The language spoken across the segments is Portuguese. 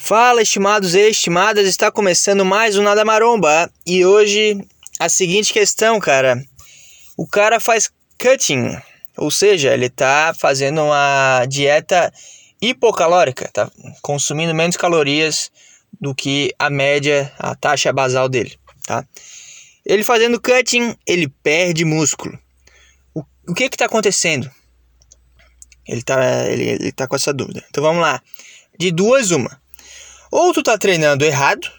Fala, estimados e estimadas, está começando mais um Nada Maromba. E hoje a seguinte questão, cara. O cara faz cutting, ou seja, ele tá fazendo uma dieta hipocalórica, tá consumindo menos calorias do que a média, a taxa basal dele, tá? Ele fazendo cutting, ele perde músculo. O, o que que tá acontecendo? Ele tá, ele, ele tá com essa dúvida. Então vamos lá. De duas, uma ou tu tá treinando errado,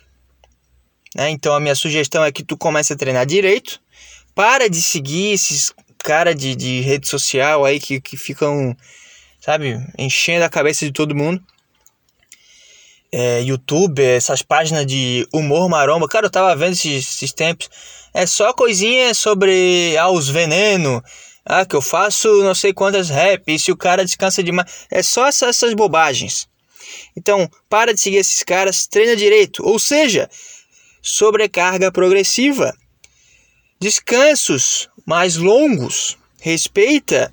né? Então a minha sugestão é que tu comece a treinar direito. Para de seguir esses cara de, de rede social aí que, que ficam, sabe, enchendo a cabeça de todo mundo. É, YouTube, essas páginas de humor maromba. Cara, eu tava vendo esses, esses tempos. É só coisinha sobre ah, os veneno. Ah, que eu faço não sei quantas rap. E se o cara descansa demais. É só essas, essas bobagens. Então, para de seguir esses caras, treina direito, ou seja, sobrecarga progressiva. Descansos mais longos, respeita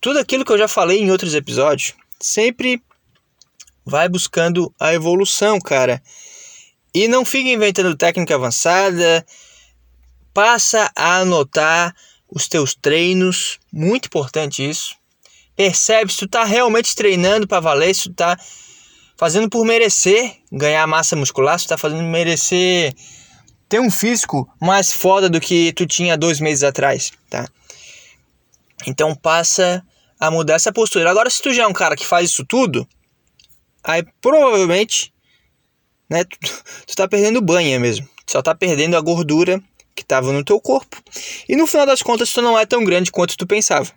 tudo aquilo que eu já falei em outros episódios. Sempre vai buscando a evolução, cara. E não fica inventando técnica avançada. Passa a anotar os teus treinos, muito importante isso percebe se tu tá realmente treinando para valer, se tu tá fazendo por merecer ganhar massa muscular, se tu tá fazendo merecer ter um físico mais foda do que tu tinha dois meses atrás, tá? Então passa a mudar essa postura. Agora, se tu já é um cara que faz isso tudo, aí provavelmente, né, tu, tu tá perdendo banha mesmo. Tu só tá perdendo a gordura que tava no teu corpo. E no final das contas, tu não é tão grande quanto tu pensava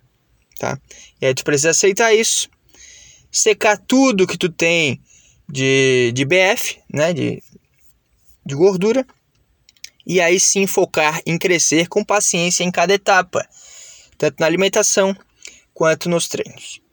tá? E aí tu precisa aceitar isso, secar tudo que tu tem de, de BF, né, de, de gordura, e aí sim focar em crescer com paciência em cada etapa, tanto na alimentação quanto nos treinos.